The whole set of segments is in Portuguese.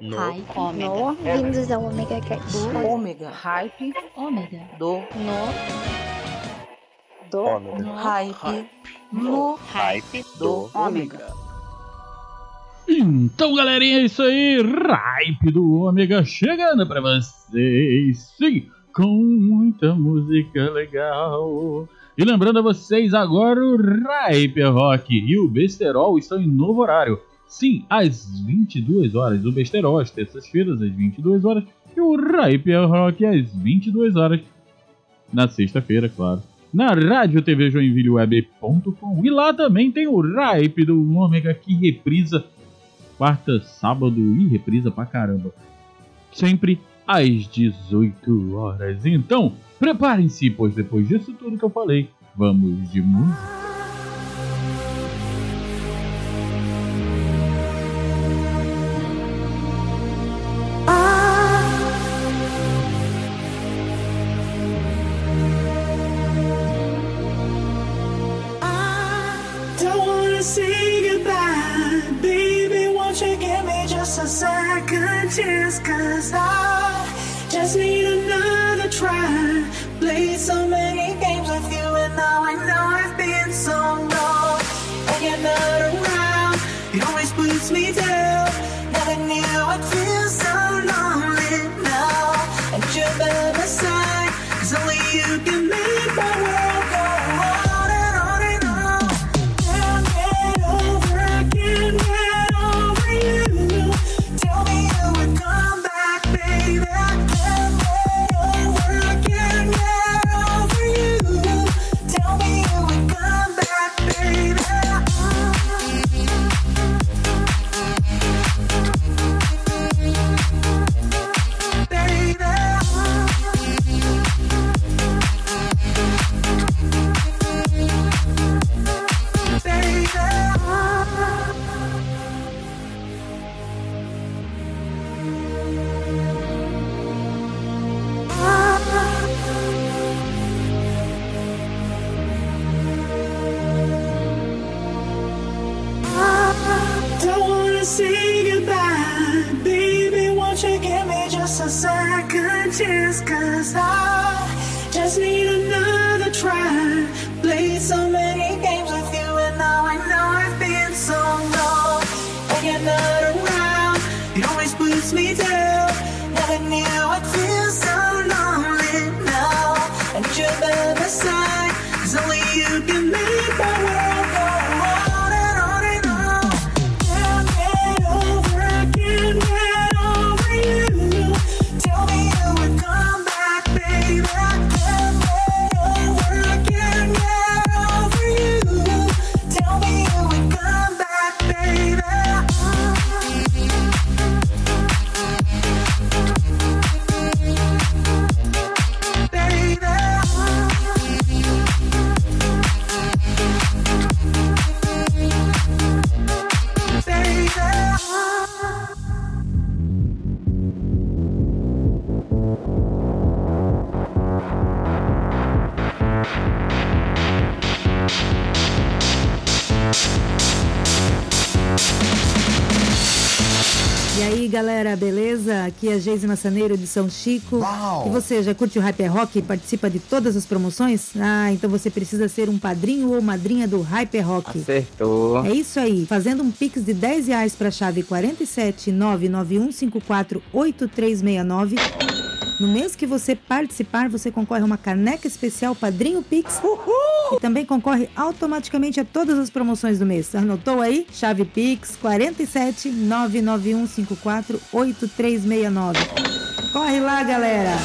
No. Hype. Ômega. No, vindos ao Omega Cast. Ômega. Hype. Ômega. Do. No. Do Ômega. Hype. No. Hype Do. Ômega. Então, galerinha, é isso aí. Hype do Ômega chegando pra vocês. Sim, com muita música legal. E lembrando a vocês, agora o Hype Rock e o Besterol estão em novo horário. Sim, às 22 horas. O Besterol às terças-feiras, às 22 horas. E o Hype Rock às 22 horas. Na sexta-feira, claro. Na Rádio TV Joinville Web.com. E lá também tem o Hype do Ômega que reprisa quarta, sábado e reprisa pra caramba. Sempre às 18 horas. Então, preparem-se, pois depois disso tudo que eu falei, vamos de música. Chance? Cause I just need another try. Played so many games with you, and now I know I've been so Aqui é a Geise Massaneiro de São Chico. E você já curte o Hyper Rock e participa de todas as promoções? Ah, então você precisa ser um padrinho ou madrinha do Hyper Rock. Acertou. É isso aí, fazendo um pix de 10 reais para a chave 47991548369. No mês que você participar, você concorre a uma caneca especial Padrinho Pix. E também concorre automaticamente a todas as promoções do mês. Anotou aí? Chave Pix 47991548369. Corre lá, galera!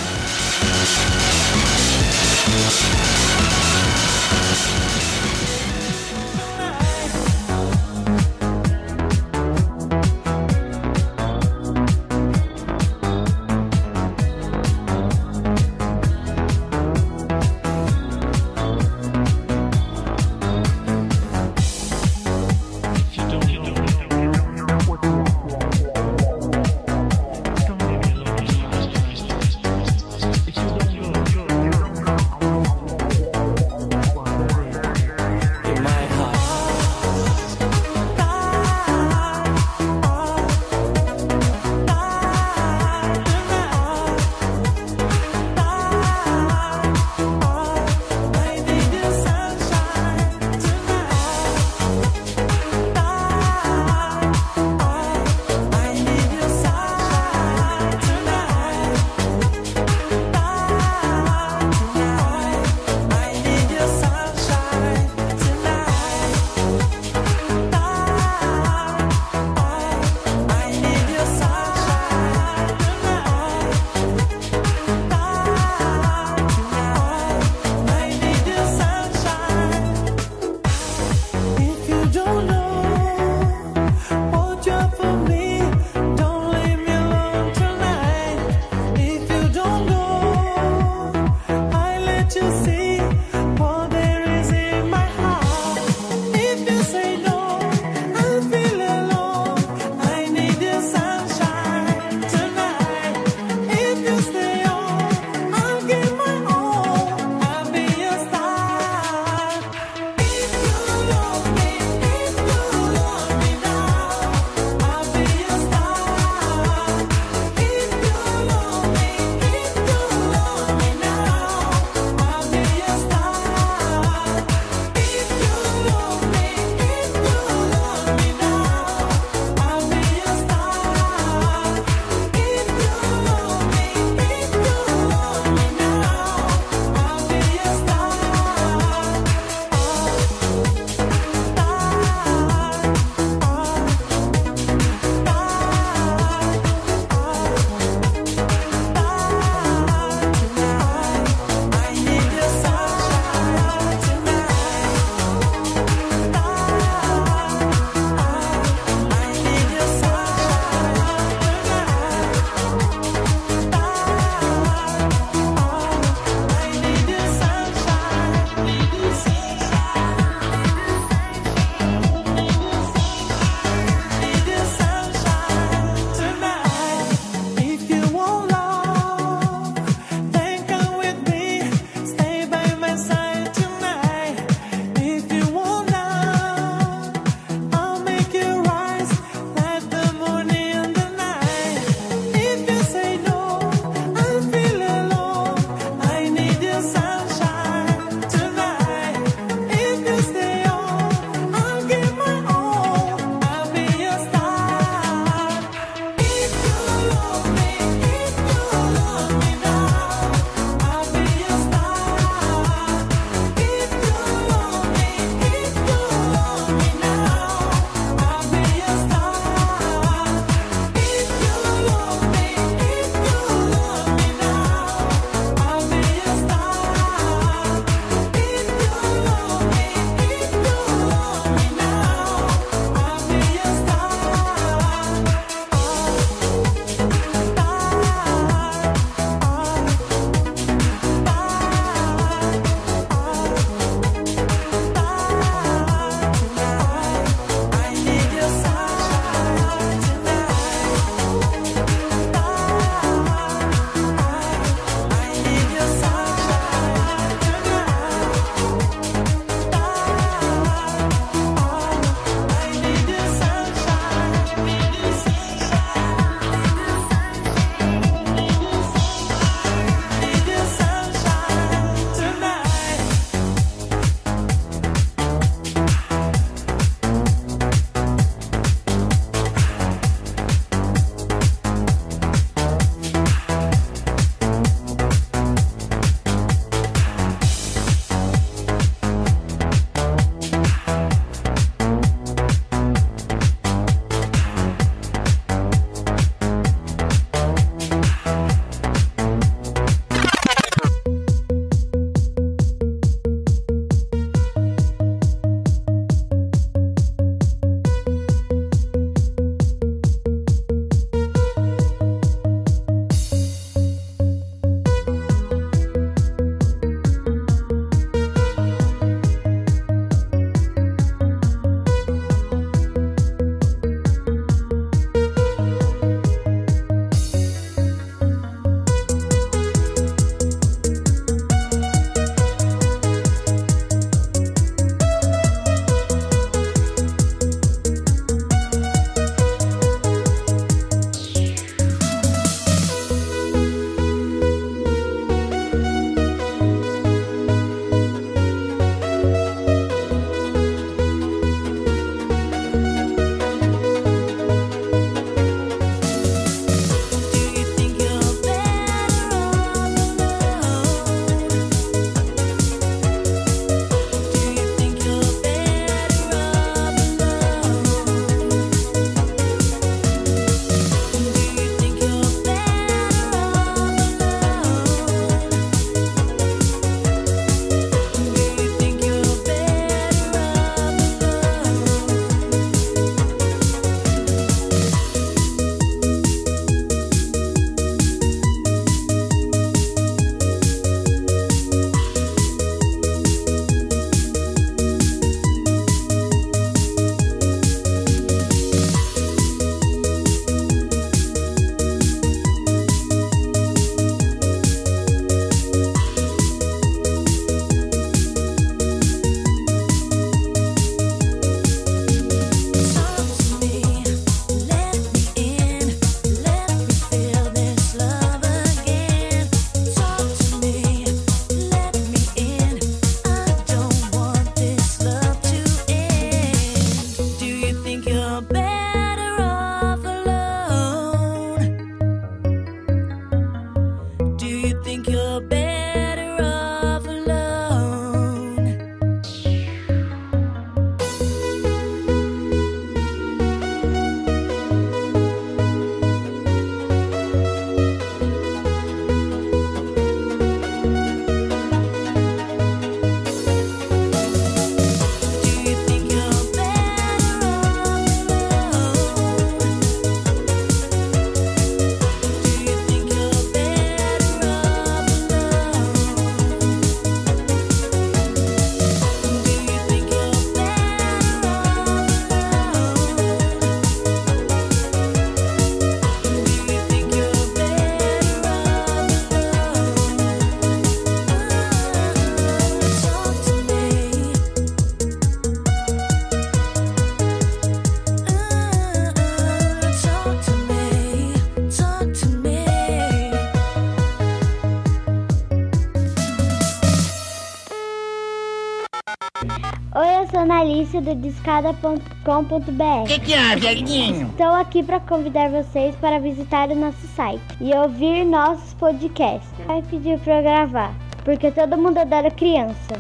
Do discada.com.br. que, que é, velhinho? Estou aqui para convidar vocês para visitar o nosso site e ouvir nossos podcasts. Vai pedir para eu gravar, porque todo mundo adora criança.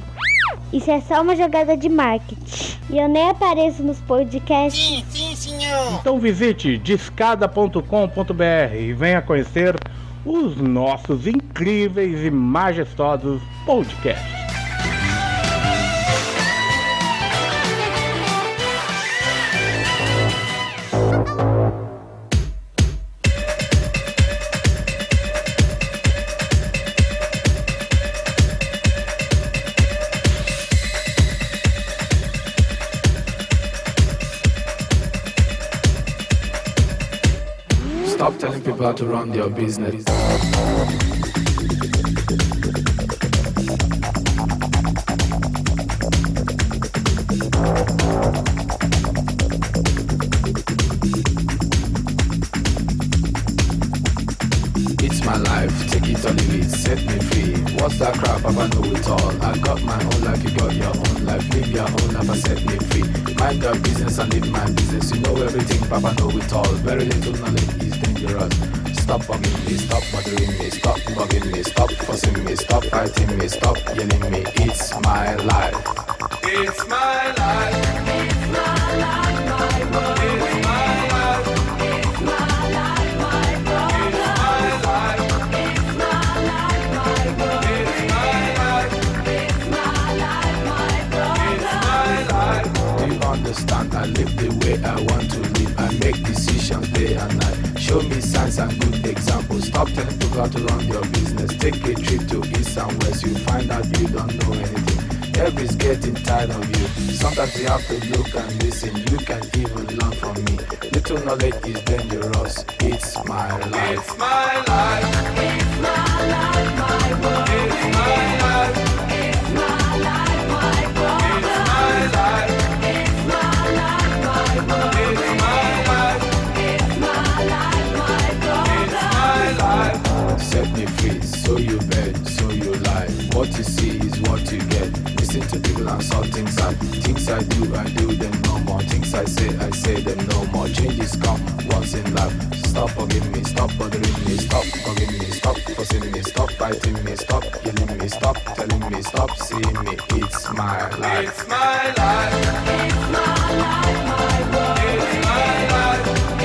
Isso é só uma jogada de marketing. E eu nem apareço nos podcasts. Sim, sim, senhor. Então visite discada.com.br e venha conhecer os nossos incríveis e majestosos podcasts. How to run their business. It's my life, take it or leave it, set me free. What's that crap? Papa know it all. I got my own life, you got your own life. Live your own life and set me free. Mind your business and live my business. You know everything, Papa know it all. Very little knowledge is dangerous. Stop bugging me, stop bothering me, stop bugging me, stop fussing me, stop fighting me, stop yelling me. It's my life. It's my life. Do you understand? I live the way I want to live. I make decisions day and night. Show me signs and good examples. Stop telling people to run your business. Take a trip to east and west. You find out you don't know anything. Everybody's getting tired of you. Sometimes you have to look and listen. You can even learn from me. Little knowledge is dangerous. It's my life. It's my life. Set You see is what you get. Listen to people and saw things I things I do, I do them no more. Things I say, I say them no more. Changes come once in life. Stop bugging me, stop bothering me, stop bugging me, stop fussing me, stop fighting me, stop yelling me, stop telling me, stop seeing me. It's my life. It's my life. Think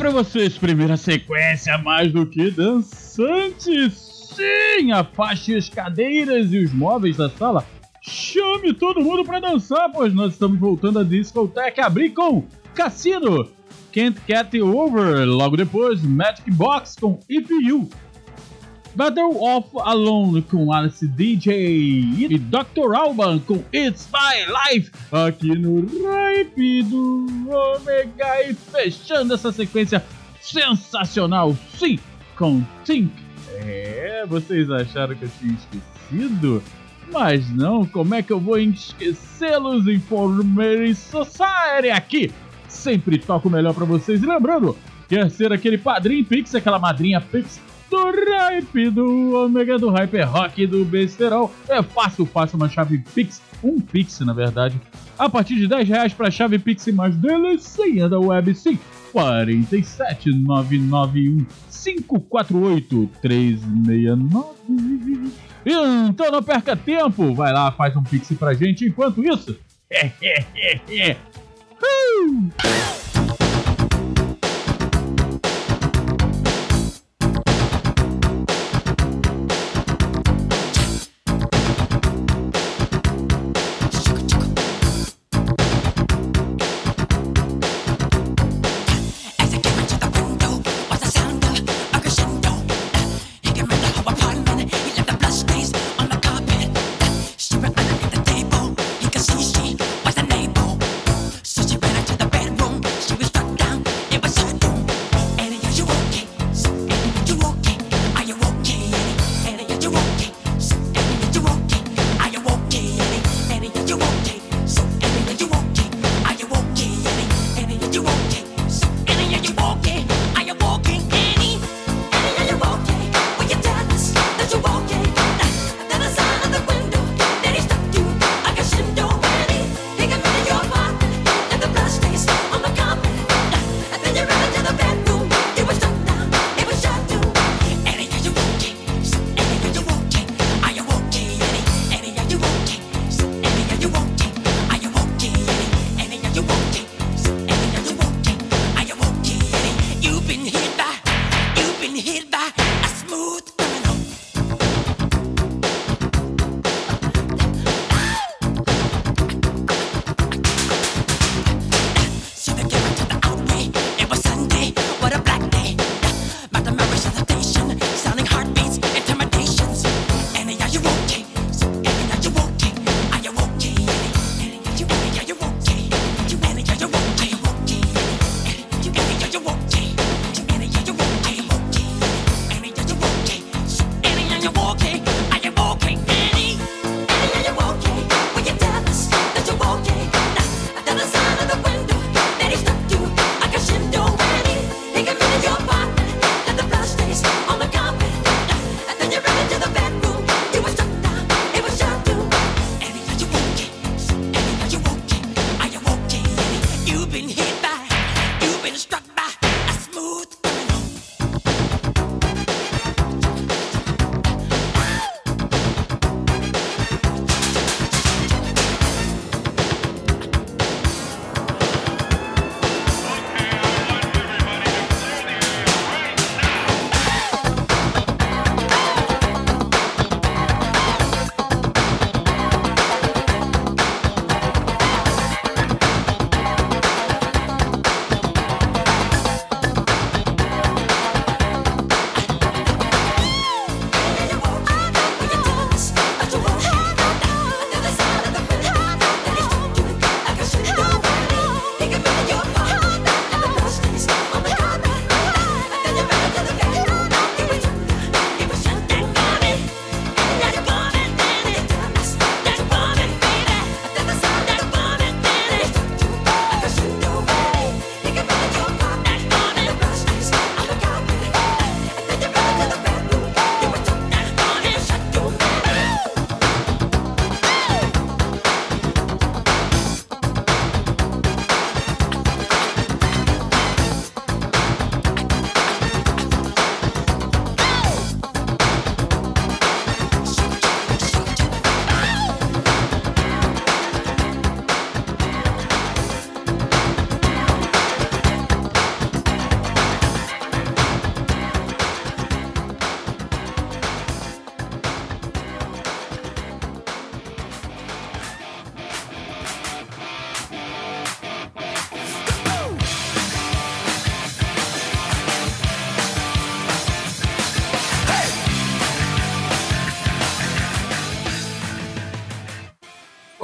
Aí, pra vocês, primeira sequência mais do que dançante. Sim, afaste as cadeiras e os móveis da sala. Chame todo mundo pra dançar, pois nós estamos voltando a discoteca abrir com Cassino, Can't Get Over. Logo depois, Magic Box com If You. Battle of Alone com Alice DJ e Dr. Alban com It's My Life aqui no Ripe do Omega e fechando essa sequência sensacional, sim, com Think. É, vocês acharam que eu tinha esquecido? Mas não, como é que eu vou esquecê-los? Informer Society aqui! Sempre toco melhor pra vocês. E lembrando, quer ser aquele padrinho Pix, aquela madrinha Pix do Hype, do Omega do Hype, é rock do besterol. É fácil, fácil, uma chave Pix, um Pix na verdade. A partir de 10 reais pra chave Pix mais delicinha da web, sim. 47991 548 369 Então não perca tempo, vai lá, faz um Pix pra gente. Enquanto isso, Uh!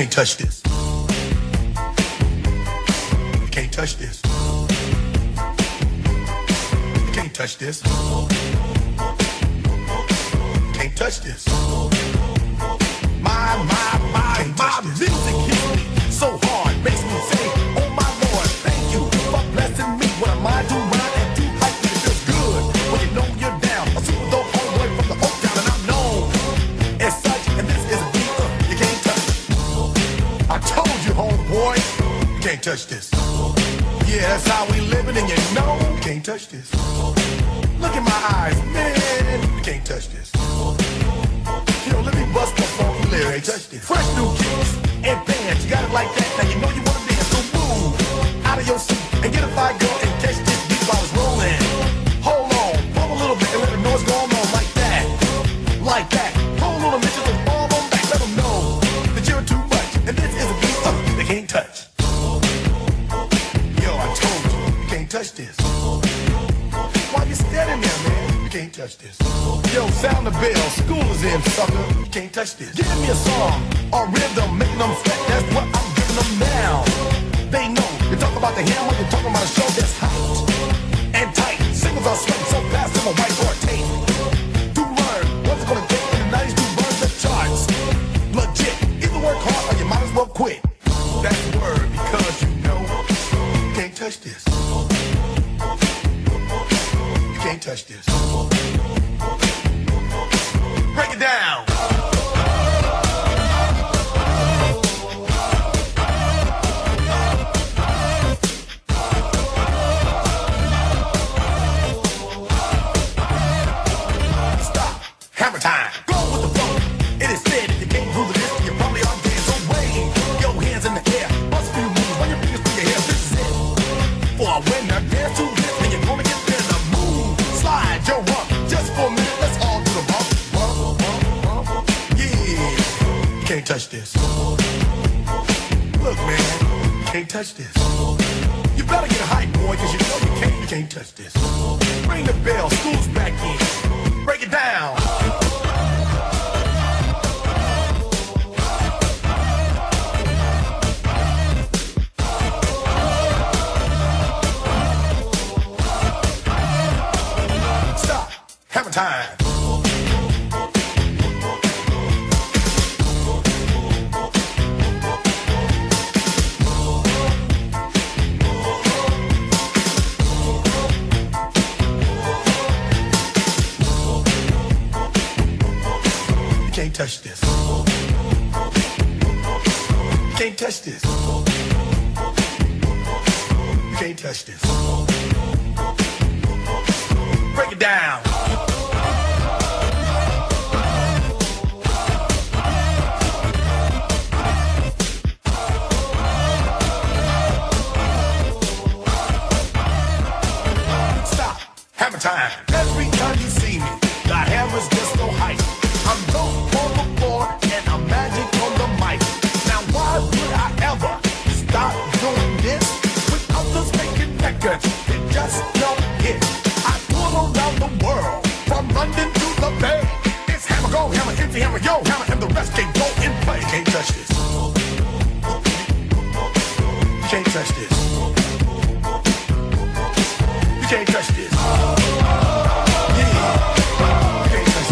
Can't touch this. You can't touch this. You can't touch this. Can't touch this. My, my, my, my music hits me so hard, can't touch this. Yeah, that's how we living, and you know you can't touch this. Look in my eyes, man, you can't touch this. Yo, let me bust the funky lyrics. Fresh new kicks and bands, you got it like that. Now you know you wanna touch this. the rest can't go in play. Can't touch this. You can't touch this. You can't touch this. Yeah. You can't touch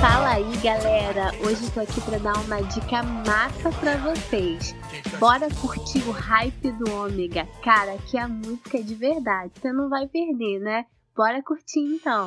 Fala aí, galera. Hoje eu tô aqui para dar uma dica massa para vocês. Bora curtir o hype do Ômega. Cara, que a música é de verdade. Você não vai perder, né? Bora curtir então!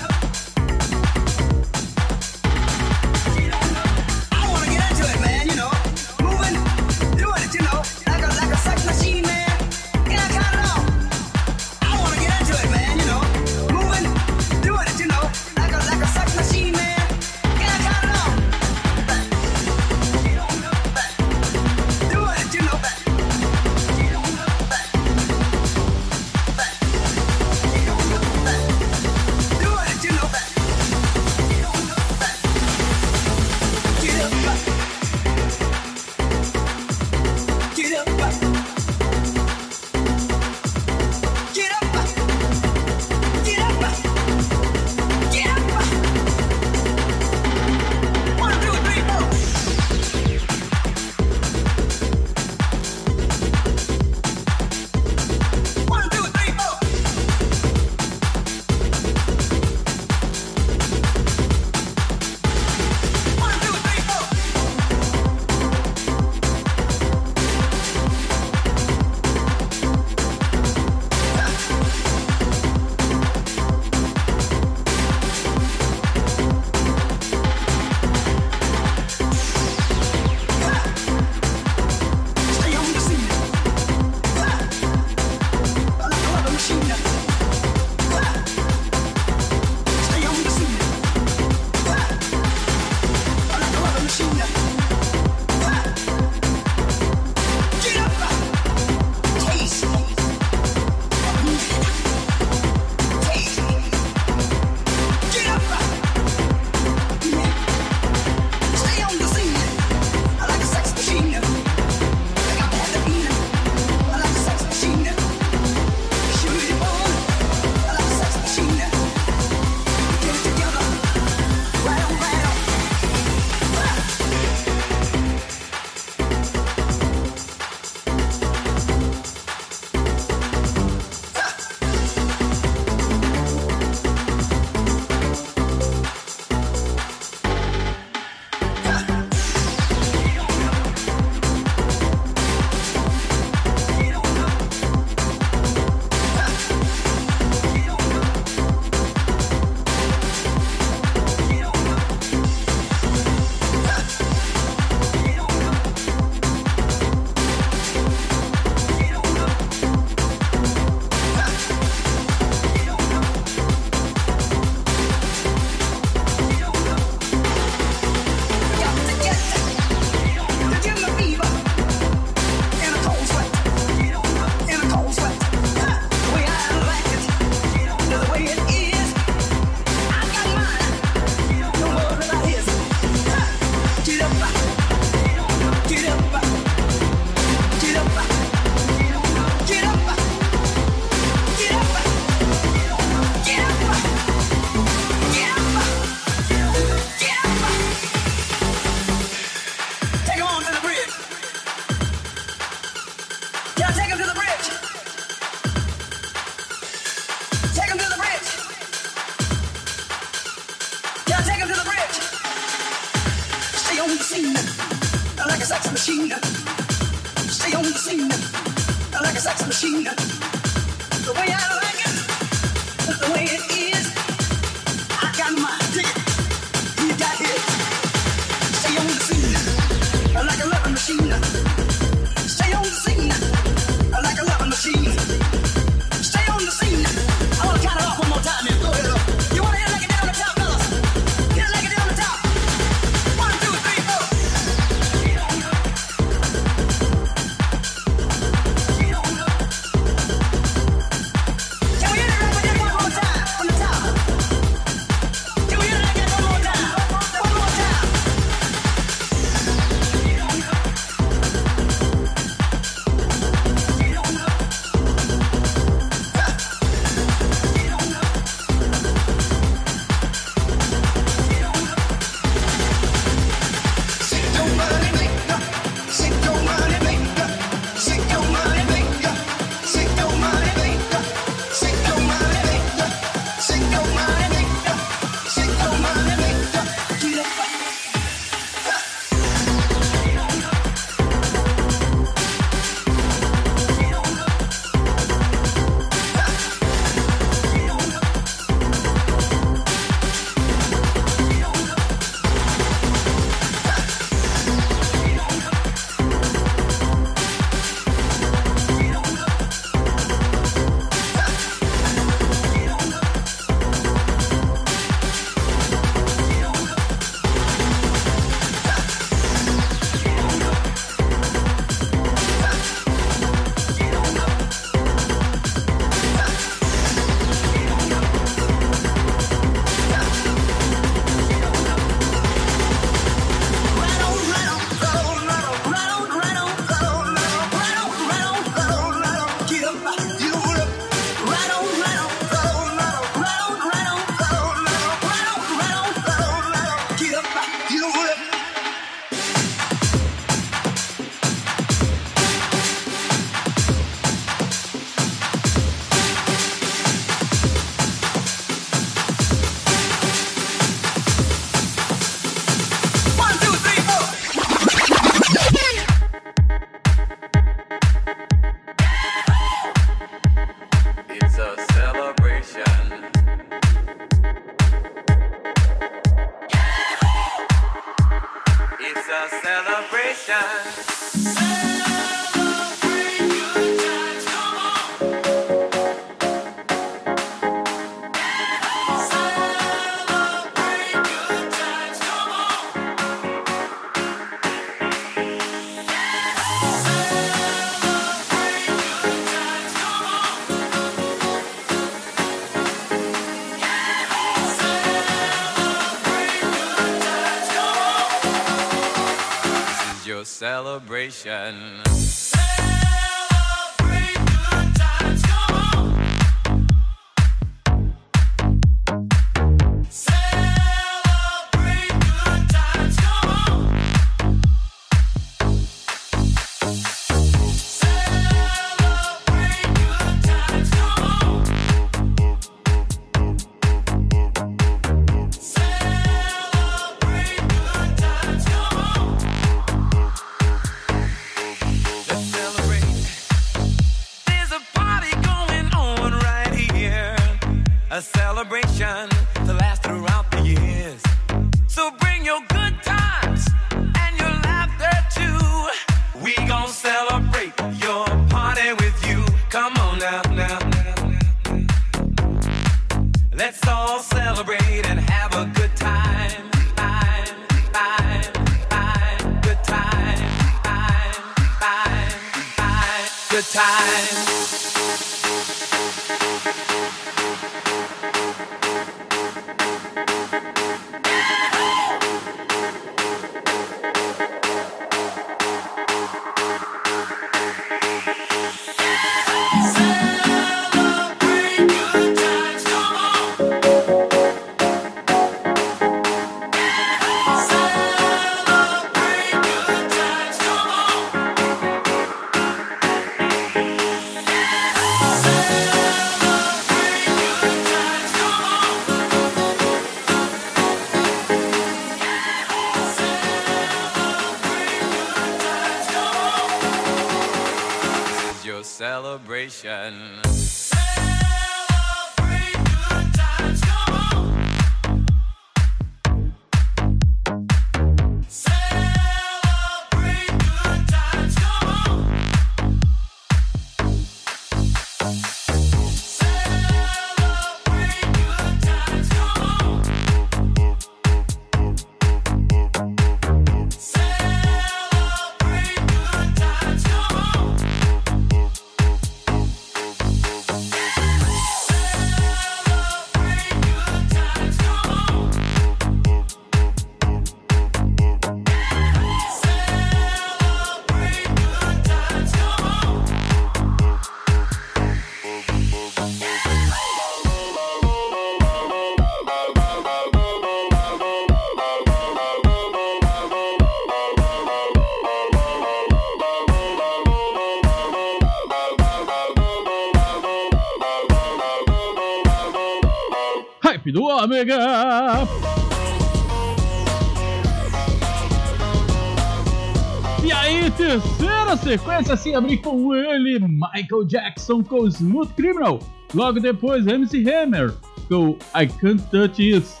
E aí, terceira sequência se abrir com ele, Michael Jackson com Smooth Criminal. Logo depois, MC Hammer com I Can't Touch This.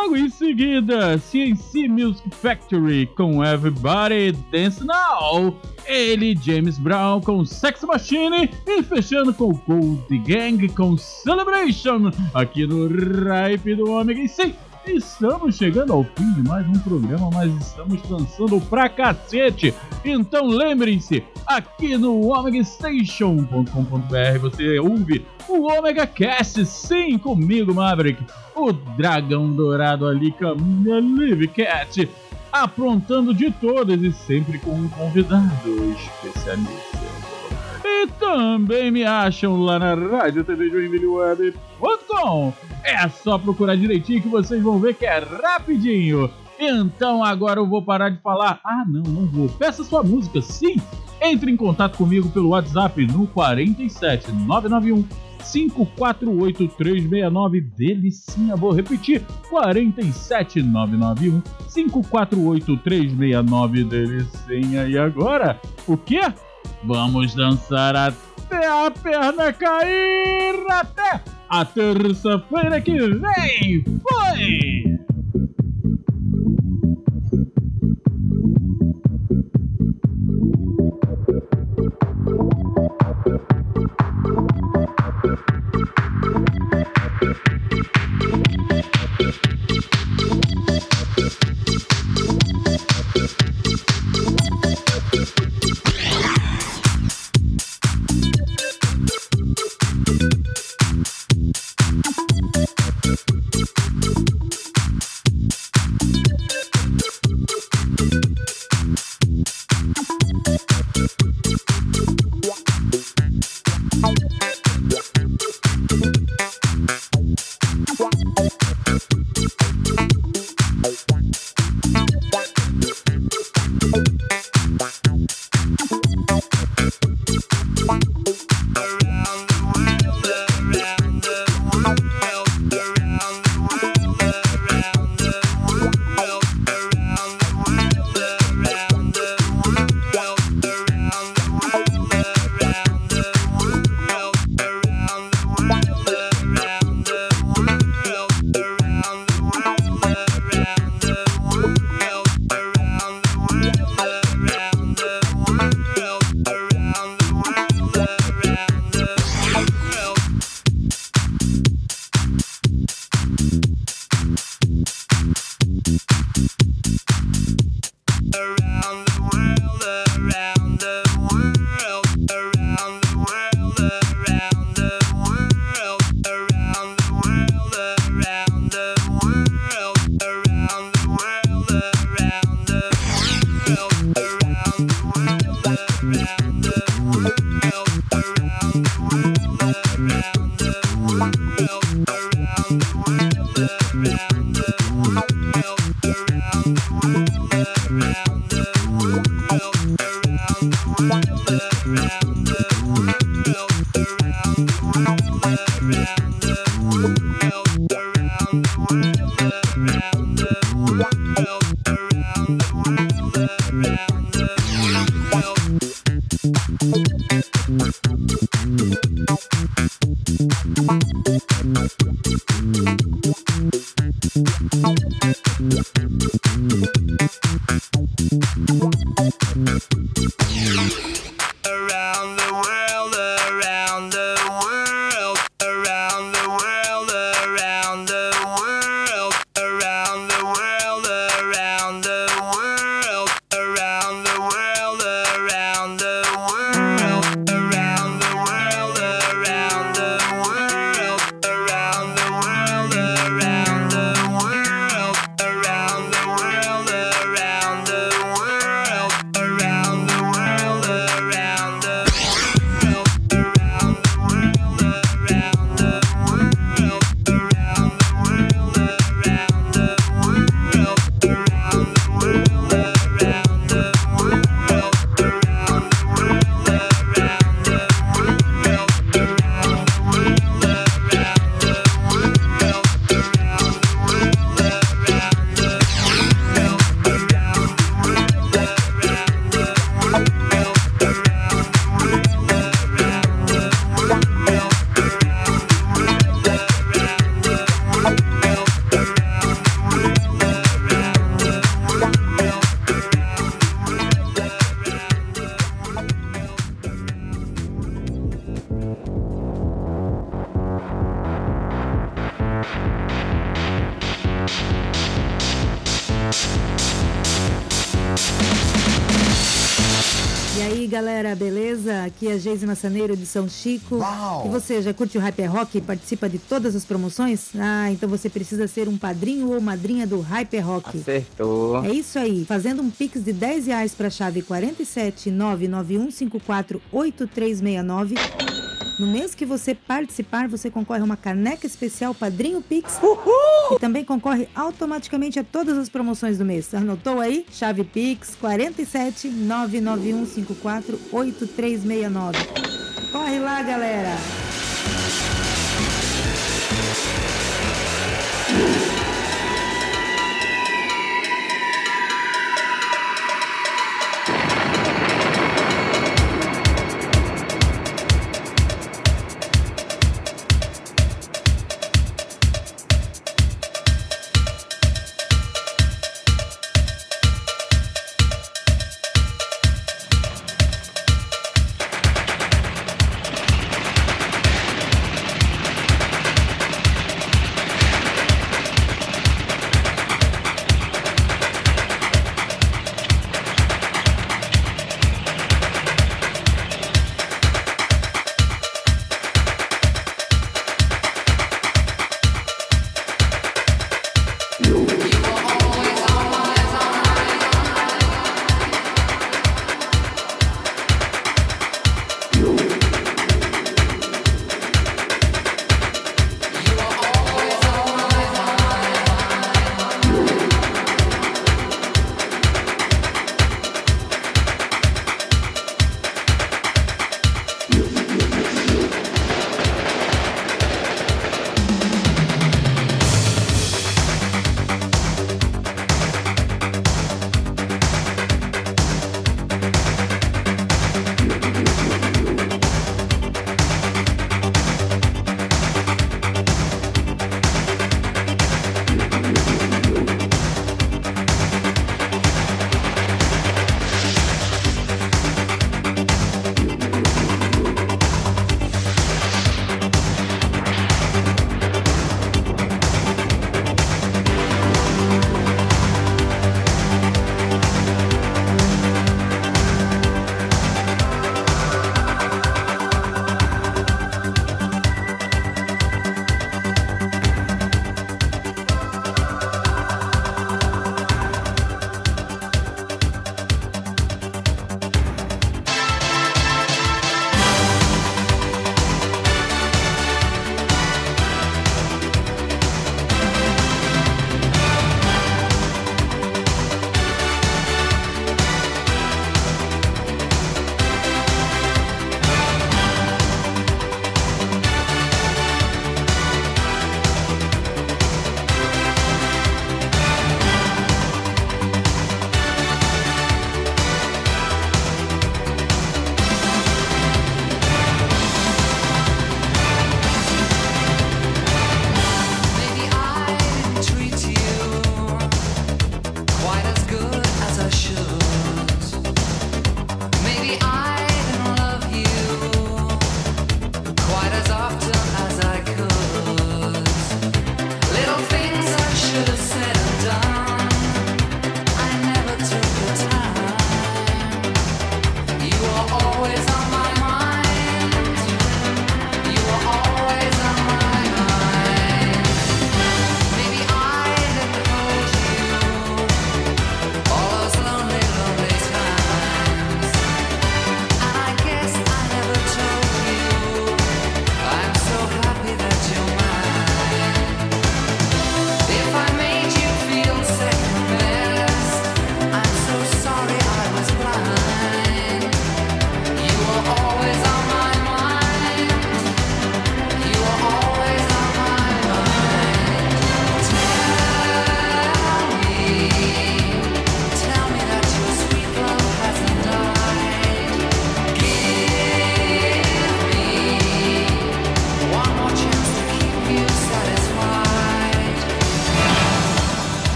Logo em seguida, CNC Music Factory com Everybody Dance Now. Ele, James Brown com Sex Machine e fechando com Gold Gang com Celebration aqui no Ripe do Ômega. E sim, estamos chegando ao fim de mais um programa, mas estamos dançando pra cacete. Então lembrem-se, aqui no omegastation.com.br você ouve o Omega Cast, sim, comigo, Maverick, o dragão dourado ali, Camila Live Cat, aprontando de todas e sempre com um convidado especialista. Também me acham lá na Rádio TV Web.com. É só procurar direitinho que vocês vão ver que é rapidinho. Então agora eu vou parar de falar. Ah, não, não vou. Peça sua música, sim. Entre em contato comigo pelo WhatsApp no 47 991 548 369 Delicinha, vou repetir 47 991 548 369 Delicinha. E agora, o que? Vamos dançar até a perna cair até a terça-feira que vem. Foi! Aqui é Geise Massaneiro de São Chico. E você já curte o Hyper Rock e participa de todas as promoções? Ah, então você precisa ser um padrinho ou madrinha do Hyper Rock. Acertou. É isso aí, fazendo um pix de 10 reais para a chave 47991548369. No mês que você participar, você concorre a uma caneca especial Padrinho Pix. E também concorre automaticamente a todas as promoções do mês. Anotou aí? Chave Pix 47991548369. Corre lá, galera!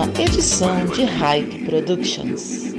Uma edição de Hype Productions.